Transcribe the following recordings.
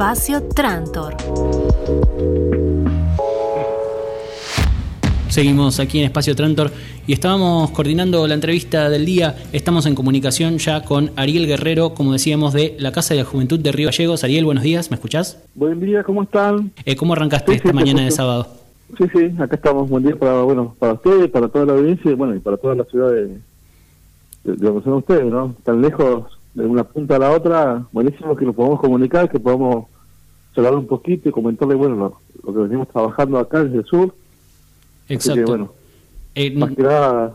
Espacio Trantor. Seguimos aquí en Espacio Trantor y estábamos coordinando la entrevista del día. Estamos en comunicación ya con Ariel Guerrero, como decíamos, de la Casa de la Juventud de Río Gallegos. Ariel, buenos días, ¿me escuchás? Buen día, ¿cómo están? Eh, ¿Cómo arrancaste Sí, esta sí, mañana de sábado? Sí, sí, acá estamos. Buen día para, bueno, para ustedes, para toda la audiencia y bueno, y para toda la ciudad de, de, de donde son ustedes, ¿no? Tan lejos de una punta a la otra, buenísimo que nos podamos comunicar, que podamos charlar un poquito y comentarle, bueno, lo, lo que venimos trabajando acá desde el sur. Así Exacto. que, bueno, Eh, más que nada,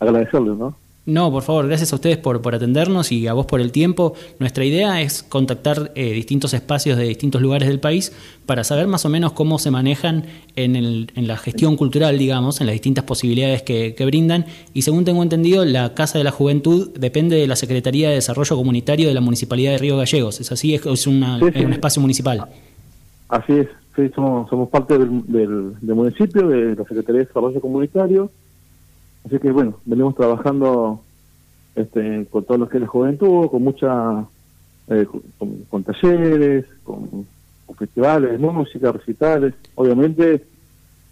agradecerles, ¿no? No, por favor, gracias a ustedes por, por atendernos y a vos por el tiempo. Nuestra idea es contactar eh, distintos espacios de distintos lugares del país para saber más o menos cómo se manejan en, el- en la gestión cultural, digamos, en las distintas posibilidades que, que brindan. Y según tengo entendido, la Casa de la Juventud depende de la Secretaría de Desarrollo Comunitario de la Municipalidad de Río Gallegos. ¿Es así? ¿Es, es una- Sí, es sí. un espacio municipal? Así es, sí, somos, somos parte del, del, del municipio, de la Secretaría de Desarrollo Comunitario. Así que bueno, venimos trabajando este, con todo lo que es la juventud, con mucha, eh, con, talleres, con, festivales música, recitales, obviamente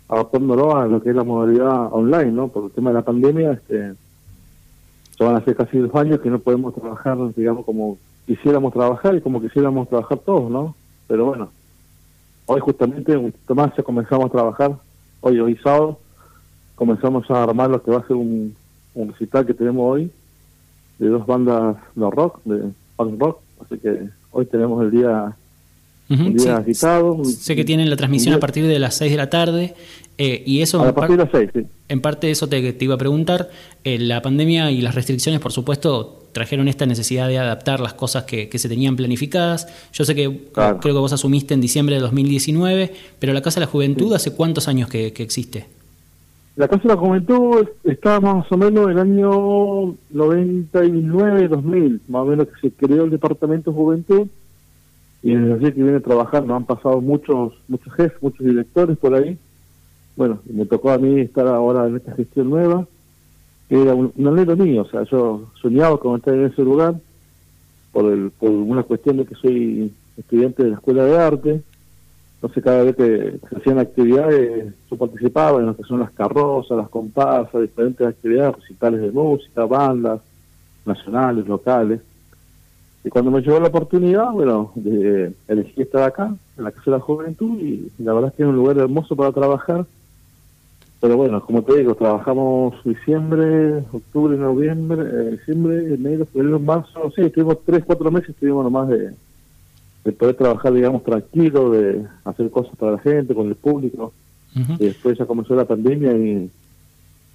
adaptándolo a lo que es la modalidad online, ¿no? Por el tema de la pandemia, este, ya van a ser casi dos años que no podemos trabajar, digamos, como quisiéramos trabajar y como quisiéramos trabajar todos, ¿no? Pero bueno, hoy justamente un poquito más ya comenzamos a trabajar, hoy, hoy sábado, comenzamos a armar lo que va a ser un, un recital que tenemos hoy, de dos bandas de rock, de punk rock, así que hoy tenemos el día, un día sí. agitado. Sé que tienen la transmisión a partir de las 6 de la tarde eh, y eso... a partir de las seis, sí. En parte eso te, te iba a preguntar, eh, la pandemia y las restricciones, por supuesto, trajeron esta necesidad de adaptar las cosas que, que se tenían planificadas. Yo sé que Claro. creo que vos asumiste en diciembre de 2019, pero la Casa de la Juventud, ¿hace cuántos años que, que existe? La Casa la Juventud está más o menos en el año 99-2000, más o menos que se creó el Departamento de Juventud y desde allí que viene trabajando. Han pasado muchos muchos jefes, muchos directores por ahí. Bueno, me tocó a mí estar ahora en esta gestión nueva, que era un, un anhelo mío, o sea, yo soñaba con estar en ese lugar por, el, por una cuestión de que soy estudiante de la Escuela de Arte, entonces cada vez que se hacían actividades, yo participaba en lo que son las carrozas, las comparsas, diferentes actividades, recitales de música, bandas nacionales, locales. Y cuando me llegó la oportunidad, bueno, de elegí estar acá, en la Casa de la Juventud, y la verdad es que es un lugar hermoso para trabajar. Pero bueno, como te digo, trabajamos diciembre, octubre, noviembre, eh, diciembre, enero, febrero, marzo, sí, estuvimos tres, cuatro meses, estuvimos nomás de, de poder trabajar, digamos, tranquilo, de hacer cosas para la gente, con el público. Y después ya comenzó la pandemia y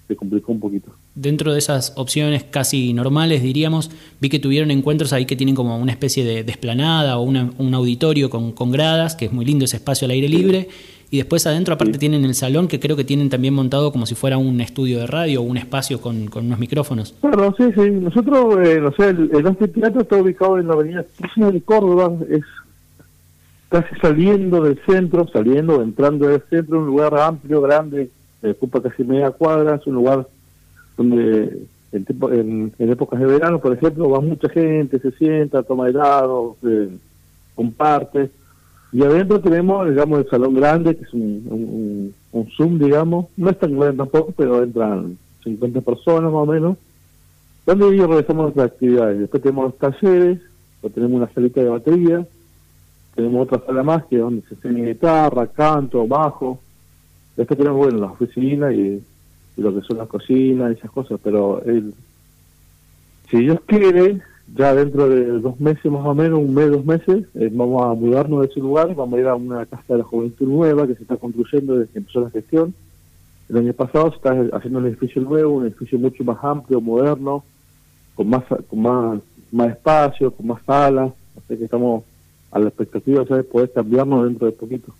se complicó un poquito. Dentro de esas opciones casi normales, diríamos, vi que tuvieron encuentros ahí que tienen como una especie de, de esplanada o una- un auditorio con, con gradas, que es muy lindo ese espacio al aire libre. Y después adentro aparte Sí. tienen el salón, que creo que tienen también montado como si fuera un estudio de radio o un espacio con, con unos micrófonos. Claro, sí, sí. Nosotros, eh, no sé, el, el anfiteatro está ubicado en la avenida de Córdoba, es casi saliendo del centro, saliendo, entrando del centro, un lugar amplio, grande, ocupa casi media cuadra, es un lugar donde en, en, en épocas de verano, por ejemplo, va mucha gente, se sienta, toma helado, eh, comparte. Y adentro tenemos, digamos, el salón grande, que es un, un, un Zoom, digamos, no es tan grande tampoco, pero entran 50 personas más o menos, donde ellos realizamos nuestras actividades. Después tenemos los talleres, tenemos una salita de batería, tenemos otra sala más que donde se enseña guitarra, canto, bajo. Después tenemos, bueno, la oficina y, lo que son las cocinas y esas cosas, pero el, si Dios quiere, ya dentro de dos meses más o menos, un mes, dos meses, eh, vamos a mudarnos de ese lugar, vamos a ir a una casa de la juventud nueva que se está construyendo desde que empezó la gestión. El año pasado se está haciendo un edificio nuevo, un edificio mucho más amplio, moderno, con más con más, más espacio, con más salas, así que estamos a la expectativa de poder cambiarnos dentro de poquito.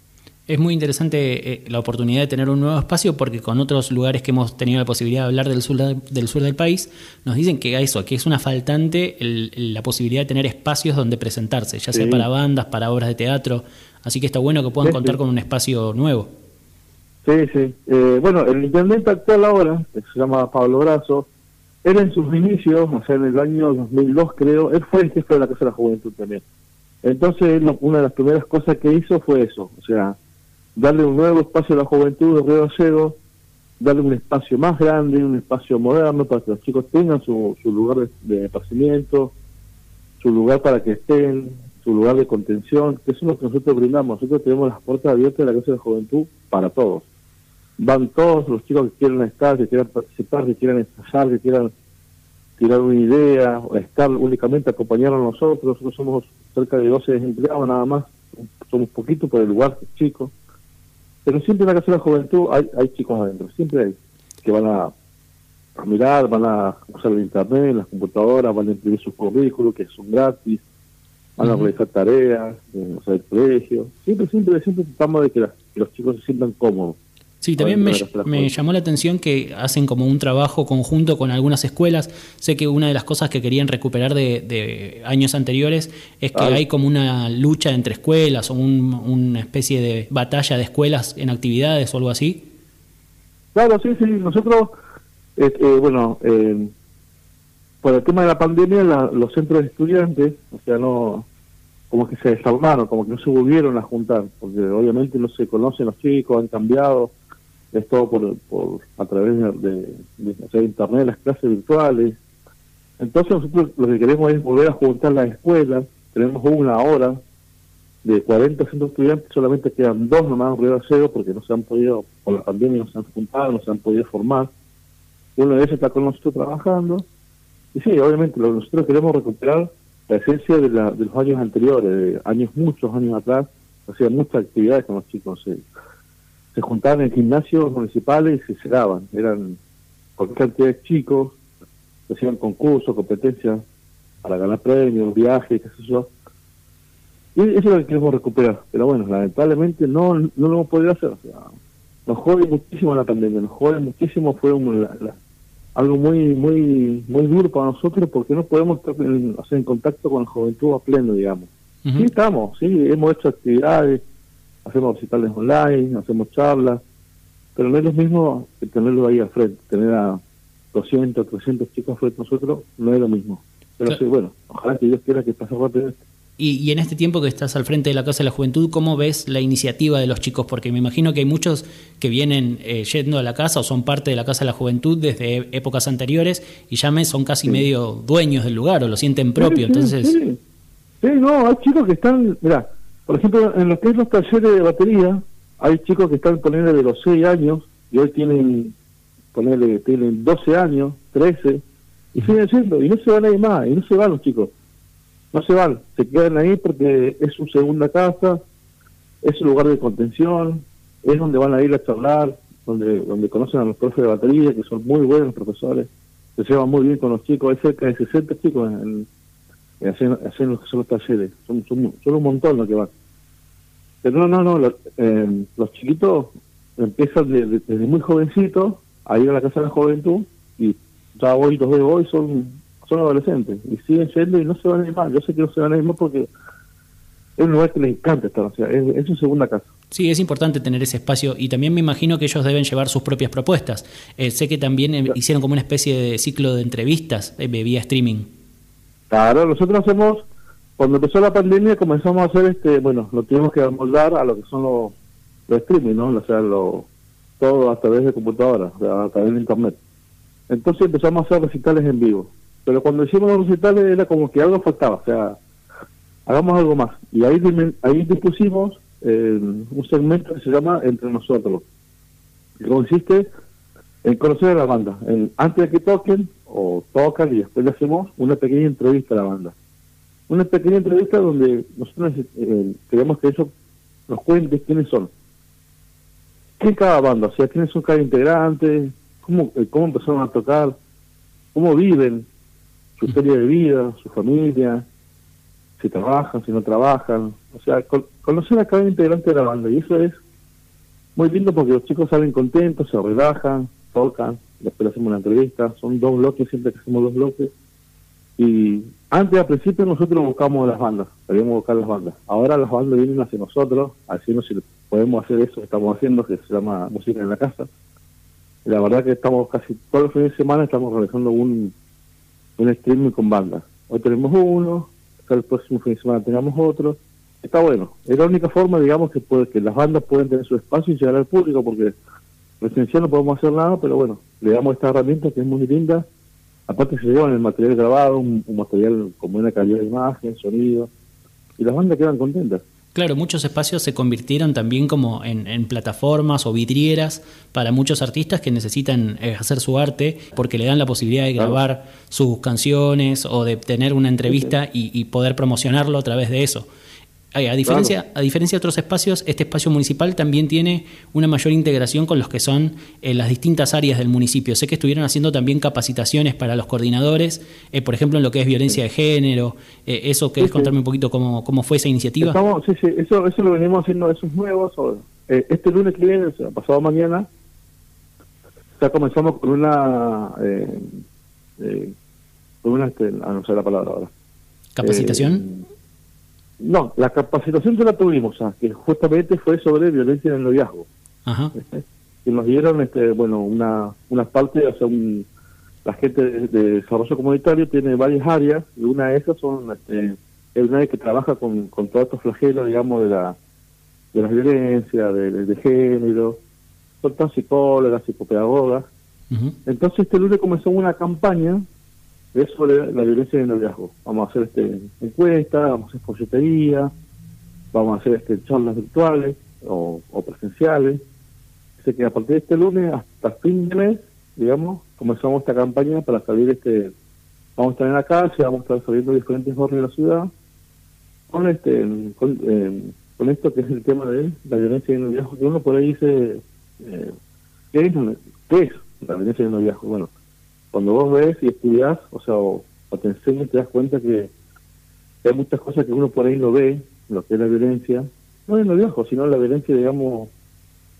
Es muy interesante eh, la oportunidad de tener un nuevo espacio porque con otros lugares que hemos tenido la posibilidad de hablar del sur, de- del sur del país, nos dicen que eso, que es una faltante el- el- la posibilidad de tener espacios donde presentarse, ya sea Sí. para bandas, para obras de teatro, así que está bueno que puedan Sí, contar sí. con un espacio nuevo. Sí, sí. Eh, bueno, el intendente actual ahora, que se llama Pablo Brazo, él en sus inicios, o sea, en el año 2002 creo, él fue el jefe de la Casa de la Juventud también. Entonces, una de las primeras cosas que hizo fue eso, o sea, darle un nuevo espacio a la juventud de Río Gallegos, darle un espacio más grande, un espacio moderno para que los chicos tengan su, su lugar de esparcimiento, su lugar para que estén, su lugar de contención, que eso es lo que nosotros brindamos. Nosotros tenemos las puertas abiertas de la Casa de la Juventud para todos. Van todos los chicos que quieran estar, que quieran participar, que quieran ensayar, que quieran tirar una idea, o estar únicamente acompañar a nosotros. Nosotros somos cerca de 12 empleados nada más, somos poquitos por el lugar chico. Pero siempre en la Casa de la Juventud hay, hay chicos adentro, siempre hay, que van a, mirar, van a usar el internet, las computadoras, van a imprimir sus currículos que son gratis, van a realizar tareas, eh, o sea, el colegio. Siempre, siempre, siempre tratamos de que, los chicos se sientan cómodos. Sí, también me, me, llamó la atención que hacen como un trabajo conjunto con algunas escuelas. Sé que una de las cosas que querían recuperar de, años anteriores es que hay como una lucha entre escuelas o una especie de batalla de escuelas en actividades o algo así. Claro, sí, sí. Nosotros, eh, eh, bueno, eh, por el tema de la pandemia, los centros de estudiantes, o sea, no como que se desarmaron, como que no se volvieron a juntar, porque obviamente no se conocen los chicos, han cambiado, es todo por, por a través de, internet, las clases virtuales. Entonces nosotros lo que queremos es volver a juntar las escuelas, tenemos una hora de 40 centros estudiantes, solamente quedan dos nomás en Río Cero porque no se han podido, por la pandemia no se han juntado, no se han podido formar. Uno de ellos está con nosotros trabajando y sí, obviamente lo nosotros queremos recuperar la esencia de, la, de los años anteriores, de años, muchos años atrás, hacía muchas actividades con los chicos. Se juntaban en gimnasios municipales y se cerraban. Eran cualquier cantidad de chicos, hacían concursos, competencias para ganar premios, viajes, qué sé yo. Y eso es lo que queremos recuperar. Pero bueno, lamentablemente no, no lo hemos podido hacer. O sea, nos jode muchísimo la pandemia, nos jode muchísimo, fue un, la algo muy muy muy duro para nosotros porque no podemos estar en, en contacto con la juventud a pleno, digamos. Sí estamos, sí, hemos hecho actividades, hacemos recitales online, hacemos charlas, pero no es lo mismo que tenerlo ahí al frente, tener a 200, 300 chicos frente a nosotros, no es lo mismo. Pero sí, bueno, ojalá que Dios quiera que pase rápido esto. Y, en este tiempo que estás al frente de la Casa de la Juventud, ¿cómo ves la iniciativa de los chicos? Porque me imagino que hay muchos que vienen eh, yendo a la casa o son parte de la Casa de la Juventud desde épocas anteriores y ya me son casi medio dueños del lugar o lo sienten propio. entonces sí, no, hay chicos que están, mira, por ejemplo, en lo que es los talleres de batería, hay chicos que están poniendo de los 6 años y hoy tienen, ponerle, tienen 12 años, 13, y siguen siendo, y no se van a ir más, y no se van los chicos no se van, se quedan ahí porque es su segunda casa, es su lugar de contención, es donde van a ir a charlar, donde donde conocen a los profes de batería, que son muy buenos profesores, se llevan muy bien con los chicos, hay cerca de 60 chicos en, hacen, hacen, los, los talleres, son, son, un montón los que van. Pero no, no, no, los, eh, los chiquitos empiezan desde muy jovencitos a ir a la casa de la juventud y ya hoy los de hoy son son adolescentes y siguen yendo y no se van a ir más. Yo sé que no se van a ir más porque es un lugar que les encanta estar, o sea, es, su segunda casa. Sí, es importante tener ese espacio y también me imagino que ellos deben llevar sus propias propuestas. Eh, sé que también eh, hicieron como una especie de ciclo de entrevistas eh, vía streaming. Claro, nosotros hacemos, cuando empezó la pandemia comenzamos a hacer, este bueno, lo tuvimos que amoldar a lo que son los, los streaming, ¿no? O sea, lo, todo a través de computadora, a través de internet. Entonces empezamos a hacer recitales en vivo pero cuando hicimos los recitales era como que algo faltaba, o sea, hagamos algo más. Y ahí, ahí dispusimos eh, un segmento que se llama Entre Nosotros, que consiste en conocer a la banda. antes de que toquen, o tocan y después le hacemos una pequeña entrevista a la banda. Una pequeña entrevista donde nosotros eh, queremos que ellos nos cuenten quiénes son. ¿Quién cada banda? O sea, quiénes son cada integrante, cómo, eh, cómo empezaron a tocar, cómo viven, su historia de vida, su familia, si trabajan, si no trabajan, o sea, conocer a cada integrante de la banda. Y eso es muy lindo porque los chicos salen contentos, se relajan, tocan, después hacemos una entrevista, son dos bloques, siempre que hacemos dos bloques. Y antes al principio nosotros buscamos las bandas, queríamos buscar las bandas, ahora las bandas vienen hacia nosotros, no si podemos hacer eso que estamos haciendo, que se llama Música en la Casa, la verdad que estamos casi todos los fines de semana estamos realizando un un streaming con bandas. Hoy tenemos uno, el próximo fin de semana tengamos otro. Está bueno. Es la única forma, digamos, que, puede, que las bandas pueden tener su espacio y llegar al público, porque presencial no podemos hacer nada, pero bueno, le damos esta herramienta que es muy linda. Aparte se llevan el material grabado, un, un material con buena calidad de imagen, sonido, y las bandas quedan contentas. Claro, muchos espacios se convirtieron también como en, plataformas o vidrieras para muchos artistas que necesitan hacer su arte porque le dan la posibilidad de grabar sus canciones o de tener una entrevista y, poder promocionarlo a través de eso. A diferencia, a diferencia de otros espacios, este espacio municipal también tiene una mayor integración con los que son eh, las distintas áreas del municipio. Sé que estuvieron haciendo también capacitaciones para los coordinadores, eh, por ejemplo, en lo que es violencia de género. Eh, ¿Eso querés contarme un poquito cómo, cómo fue esa iniciativa? sí, sí, eso, eso lo venimos haciendo, esos nuevos. este lunes que viene, pasado mañana, ya comenzamos con una... con una, este, no sé la palabra ahora. ¿Capacitación? No, la capacitación que la tuvimos, que justamente fue sobre violencia en el noviazgo. Ajá. Este, que nos dieron, este, bueno, una, una parte, o sea, un, la gente de, desarrollo comunitario tiene varias áreas, y una de esas son, este, es una que trabaja con, con todos estos flagelos, digamos, de la, de la violencia, de, género, son todas psicólogas, psicopedagogas. Entonces este lunes comenzó una campaña es sobre la violencia en el noviazgo. Vamos a hacer este encuesta, vamos a hacer folletería, vamos a hacer este charlas virtuales o, presenciales. Así que a partir de este lunes hasta fin de mes, digamos, comenzamos esta campaña para salir este vamos a estar en la calle, vamos a estar saliendo diferentes barrios de la ciudad con este con, esto que es el tema de la violencia en el noviazgo, que uno por ahí dice eh, ¿qué, es, ¿qué es la violencia en el noviazgo? Bueno, cuando vos ves y estudias, o sea, o, te enseñas, te das cuenta que hay muchas cosas que uno por ahí no ve, lo que es la violencia, no en lo viejo, sino la violencia, digamos,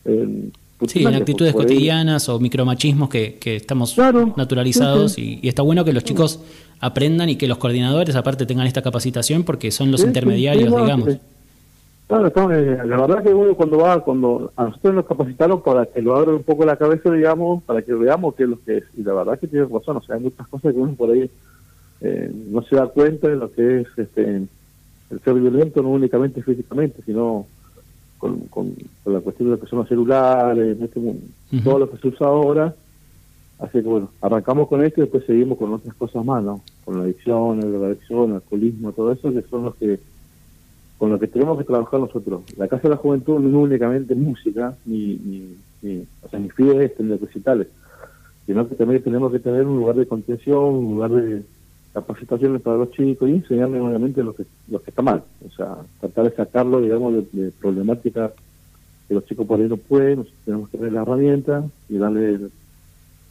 en, Sí, en actitudes cotidianas o micromachismos que, que estamos naturalizados Y, está bueno que los chicos aprendan y que los coordinadores aparte tengan esta capacitación porque son los intermediarios, digamos. Claro, eh, la verdad que uno cuando va, cuando a nosotros nos capacitaron para que lo abra un poco la cabeza, digamos, para que veamos qué es lo que es. Y la verdad que tiene razón, o sea, hay muchas cosas que uno por ahí eh, no se da cuenta de lo que es este el ser violento, no únicamente físicamente, sino con, con, la cuestión de lo que son los celulares, este todo lo que se usa ahora. Así que bueno, arrancamos con esto y después seguimos con otras cosas más, ¿no? Con la adicción, la adicción, el alcoholismo, todo eso, que son los que con lo que tenemos que trabajar nosotros. La Casa de la Juventud no es únicamente música, ni, ni, ni, o sea, ni fiestas, ni recitales, sino que también tenemos que tener un lugar de contención, un lugar de capacitaciones para los chicos y enseñarles obviamente lo que, lo que está mal. O sea, tratar de sacarlo, digamos, de, problemáticas que los chicos por ahí no pueden, tenemos que tener la herramienta y darle,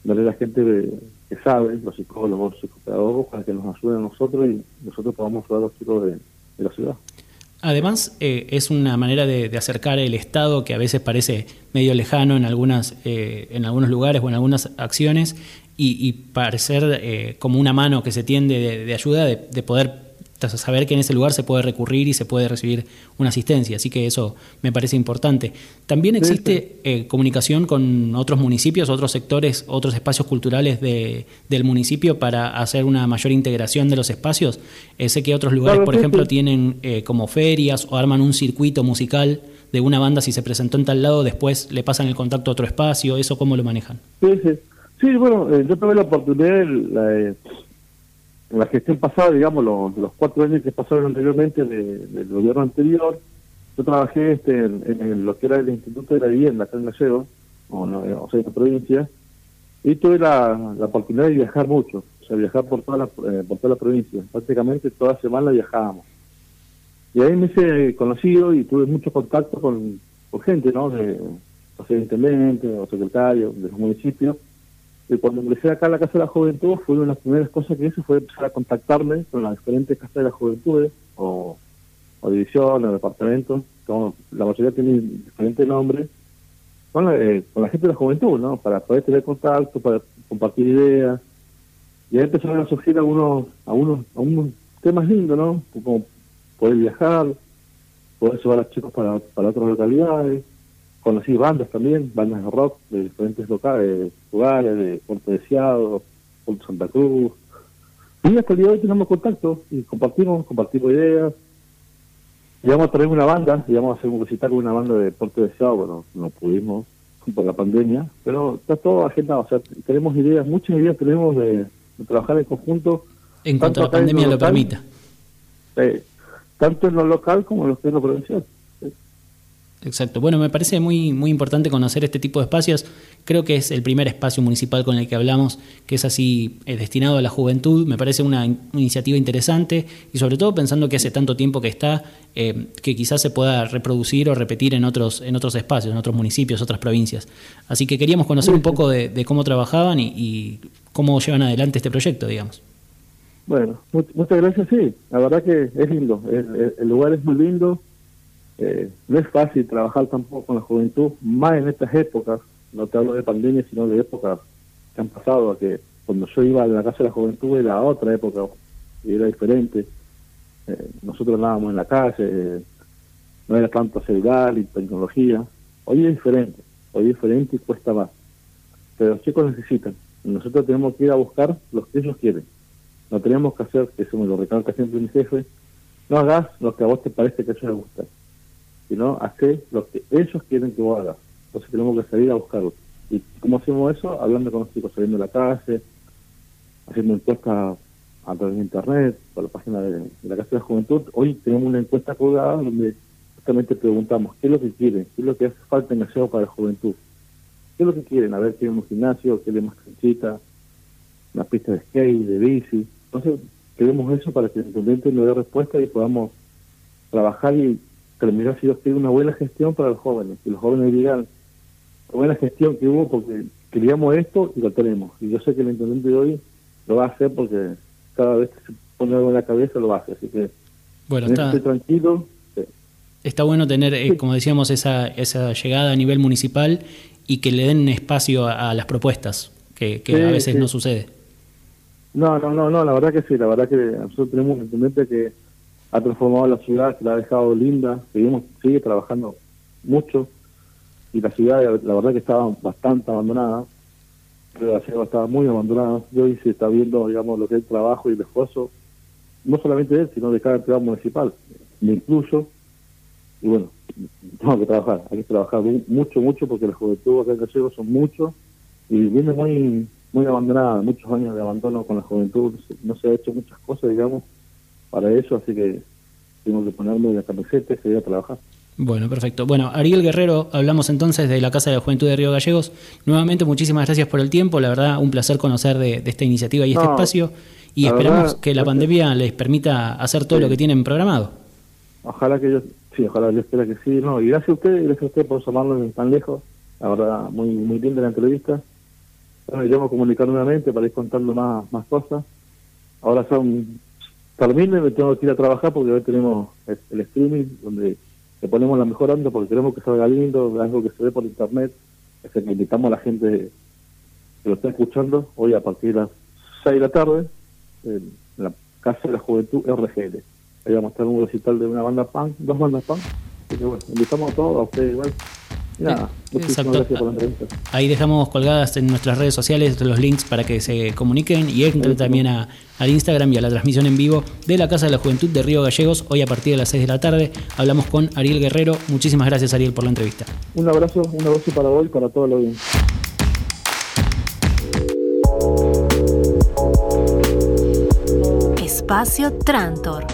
darle a la gente que sabe, los psicólogos, los psicopedagogos, para que nos ayuden a nosotros y nosotros podamos ayudar a los chicos de la ciudad. Además, eh, es una manera de, acercar el Estado que a veces parece medio lejano en, algunas, eh, en algunos lugares o en algunas acciones y, parecer eh, como una mano que se tiende de, ayuda de, de poder saber que en ese lugar se puede recurrir y se puede recibir una asistencia, así que eso me parece importante. También existe eh, comunicación con otros municipios, otros sectores, otros espacios culturales de, del municipio para hacer una mayor integración de los espacios. Eh, sé que otros lugares, por ejemplo, tienen eh, como ferias o arman un circuito musical de una banda si se presentó en tal lado, después le pasan el contacto a otro espacio, ¿eso cómo lo manejan? Sí, sí. Sí, bueno, yo tuve la oportunidad, la, la gestión pasada, digamos, los, los cuatro años que pasaron anteriormente del gobierno anterior, yo trabajé este en, lo que era el Instituto de la Vivienda acá en Gallego, o, o sea, en la provincia, y tuve la, oportunidad de viajar mucho, o sea, viajar por toda la, eh, por toda la provincia. Prácticamente toda semana viajábamos. Y ahí me hice conocido y tuve mucho contacto con, gente, ¿no? De, o sea, intendente, o secretario de los municipios, y cuando ingresé acá a la Casa de la Juventud, fue una de las primeras cosas que hice fue empezar a contactarme con las diferentes casas de la juventud, o, o divisiones, o departamentos, como la mayoría tienen diferentes nombres, con la, eh, con la gente de la juventud, ¿no? Para poder tener contacto, para compartir ideas. Y ahí empezaron a surgir algunos, algunos, algunos temas lindos, ¿no? Como poder viajar, poder llevar a los chicos para, para otras localidades, conocí bandas también, bandas de rock de diferentes locales, lugares, de Puerto Deseado, Puerto Santa Cruz, Y hasta el día de hoy tenemos contacto y compartimos, compartimos ideas. Íbamos a traer una banda, íbamos a hacer un recital con una banda de deporte de Sao, bueno, no pudimos por la pandemia, pero está todo agendado, o sea, tenemos ideas, muchas ideas tenemos de, trabajar en conjunto. En cuanto la pandemia lo, permita. tanto en lo local como en lo provincial. Exacto. Bueno, me parece muy, muy importante conocer este tipo de espacios. Creo que es el primer espacio municipal con el que hablamos, que es así eh, destinado a la juventud. Me parece una, iniciativa interesante y sobre todo pensando que hace tanto tiempo que está, eh, que quizás se pueda reproducir o repetir en otros, en otros espacios, en otros municipios, otras provincias. Así que queríamos conocer un poco de, cómo trabajaban y, cómo llevan adelante este proyecto, digamos. Bueno, muchas gracias, sí. La verdad que es lindo. el lugar es muy lindo eh, no es fácil trabajar tampoco con la juventud, más en estas épocas, no te hablo de pandemia, sino de épocas que han pasado, que cuando yo iba a la casa de la juventud era otra época, y era diferente. Eh, nosotros andábamos en la calle, no era tanto celular y tecnología. Hoy es diferente, hoy es diferente y cuesta más. Pero los chicos necesitan. Nosotros tenemos que ir a buscar los que ellos quieren. No tenemos que hacer, que eso me lo recalca siempre mi jefe, no hagas lo que a vos te parece que a ellos les gusta sino hacer lo que ellos quieren que vos hagas. Entonces tenemos que salir a buscarlo. ¿Y cómo hacemos eso? Hablando con los chicos, saliendo de la calle, haciendo encuestas a través de internet, por la página de, la Casa de la Juventud. Hoy tenemos una encuesta colgada donde justamente preguntamos qué es lo que quieren, qué es lo que hace falta en el SEO para la juventud. ¿Qué es lo que quieren? A ver, quieren un gimnasio, quieren más canchita, una pista de skate, de bici. Entonces, queremos eso para que el intendente nos dé respuesta y podamos trabajar y terminó si Dios quiere una buena gestión para los jóvenes, y los jóvenes digan, buena gestión que hubo porque queríamos esto y lo tenemos. Y yo sé que el intendente de hoy lo va a hacer porque cada vez que se pone algo en la cabeza lo hace. Así que bueno, está, tranquilo. Está bueno tener, eh, como decíamos, esa, esa llegada a nivel municipal y que le den espacio a, las propuestas, que, a veces no sucede. No, no, no, no, la verdad que sí, la verdad que nosotros tenemos un intendente que ha transformado la ciudad, la ha dejado linda, seguimos, sigue trabajando mucho y la ciudad la verdad que estaba bastante abandonada, la ciudad estaba muy abandonada y hoy se está viendo digamos lo que es el trabajo y el esfuerzo, no solamente de él, sino de cada entidad municipal, me incluyo, y bueno, tengo que trabajar, hay que trabajar mucho, mucho porque la juventud acá en Gallego son muchos y viene muy muy abandonada, muchos años de abandono con la juventud, no se ha hecho muchas cosas, digamos, para eso, así que tengo que ponerme la camiseta y seguir a trabajar. Bueno, perfecto. Bueno, Ariel Guerrero, hablamos entonces de la Casa de la Juventud de Río Gallegos. Nuevamente, muchísimas gracias por el tiempo. La verdad, un placer conocer de, esta iniciativa y este espacio. Y esperamos que la pandemia les permita hacer todo lo que tienen programado. Ojalá que yo, sí, ojalá yo espera que sí. No, y gracias a usted, gracias a usted por llamarnos tan lejos. La verdad, muy, muy linda la entrevista. Bueno, yo me comunicar nuevamente para ir contando más, más cosas. Ahora son termine me tengo que ir a trabajar porque hoy tenemos el, streaming donde le ponemos la mejor onda porque queremos que salga lindo, algo que se ve por internet. Es que invitamos a la gente que lo está escuchando hoy a partir de las 6 de la tarde en la Casa de la Juventud RGL. Ahí vamos a estar un recital de una banda punk, dos bandas punk. Así que bueno, invitamos a todos, a ustedes igual. Nada, Exacto. Ahí dejamos colgadas en nuestras redes sociales los links para que se comuniquen y entren también a, al Instagram y a la transmisión en vivo de la Casa de la Juventud de Río Gallegos. Hoy a partir de las 6 de la tarde hablamos con Ariel Guerrero. Muchísimas gracias Ariel por la entrevista. Un abrazo, un abrazo para hoy y para todo el audiencia. Espacio Trantor.